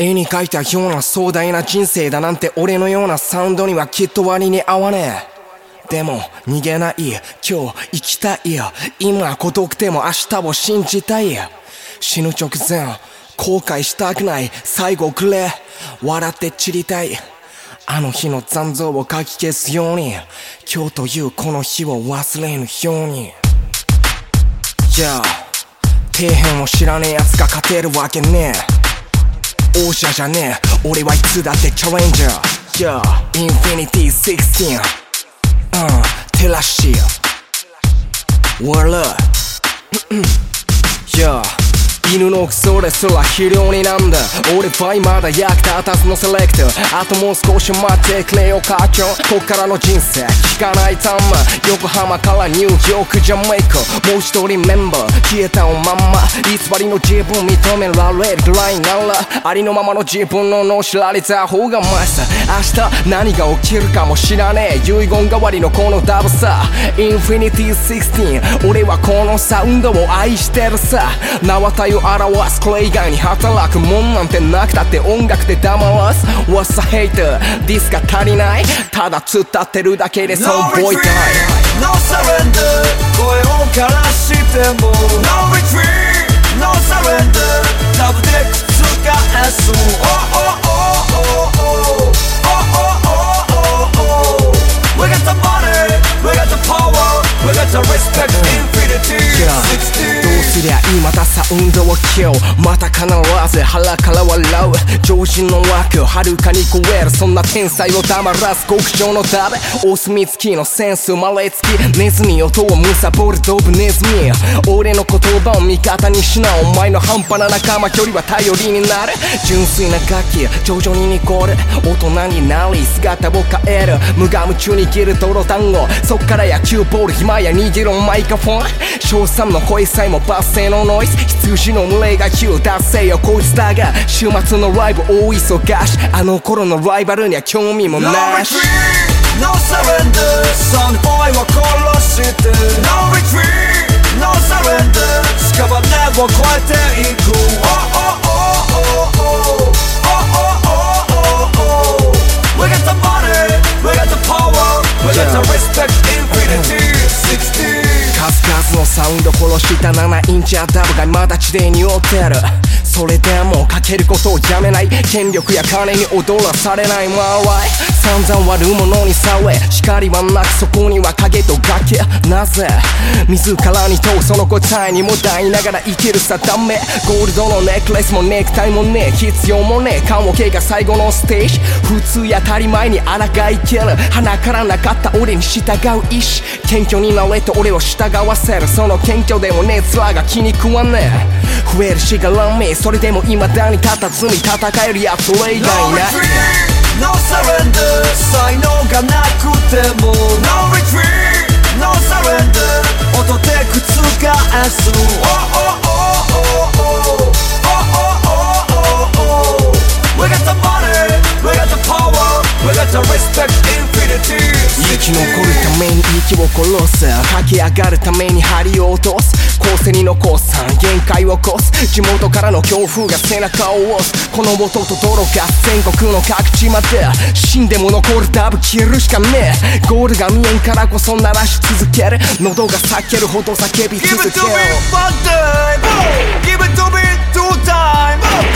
絵に描いたような壮大な人生だなんて俺のようなサウンドにはきっと割に合わねえ。でも逃げない今日生きたい今孤独でも明日を信じたい。死ぬ直前後悔したくない最後くれ。笑って散りたい。あの日の残像を書き消すように。今日というこの日を忘れぬように。Yeah 底辺を知らねえ奴が勝てるわけねえ。王者じゃねえ。俺はいつだってチャレンジャー。Yeah インフィニティ16うんテラシー。What up Yeah 犬のクソですら肥料になんだ。俺はまだ役立たずのセレクト。あともう少し待ってくれよ課長こっからの人生聞かないたんま。横浜からニューヨークジャマイカ。もう一人メンバー。消えたおまんま。偽りの自分認められる。ぐらいならありのままの自分のの知られた方がマシさ。明日何が起きるかも知らねえ。遺言代わりのこのダブさ。インフィニティ16俺はこのサウンドを愛してるさ。縄体を表すこれ以外に働くもんなんてなくたって音楽で黙らす What's a hater ディスが足りないただ伝ってるだけでそうボイたい No surrender 声を枯らしても No retreat No surrender ラブで覆す Oh oh oh oh oh Oh oh oh oh oh We got the money We got the power We got the respect すりゃいまたサウンドを聞ようまた必ず腹から笑う常人の枠はるかに超えるそんな天才を黙らす極上の食べお墨付きのセンス生まれつきネズミ音をむさぼるドブネズミ俺の言葉を味方にしなお前の半端な仲間距離は頼りになる純粋な楽器徐々にニコる大人になり姿を変える無我夢中に切る泥団子そっから野球ボール暇や握るマイクフォン。賞賛の声さえもバス。停のノイズ羊の群れが急達成よこいつだが週末のライブ大忙しあの頃のライバルには興味も No なし retreat! No surrender! その声を殺して。No retreat! No surrender! 屍を越えていくサウンド殺した7インチアダブがまだ地底にってる。それでもかけることをやめない。権力や金に踊らされない。まわい散々悪者にされ光はなくそこには影と崖。なぜ？自らに問うその答えにもだいながら生きるさ。ダメ。ゴールドのネックレスもネクタイもねえ。必要もねえ。棺桶が最後のステージ。普通や当たり前に抗いける。鼻からなかった俺に従う意志。謙虚になれと俺を従わせる。その謙虚でもねえ面が気に食わねえ。増えるしがらみそれでも未だに佇み戦えるやつ俺以外ない No surrender 才能がなくても No retreat No surrender めに息を殺す駆け上がるために針を落とす後世に残す限界を越す地元からの強風が背中を押すこの音と泥が全国の各地まで死んでも残るダブ消えるしかねえゴールが見えんからこそ鳴らし続ける喉が裂けるほど叫び続ける Give it to me one time Give it to me two time.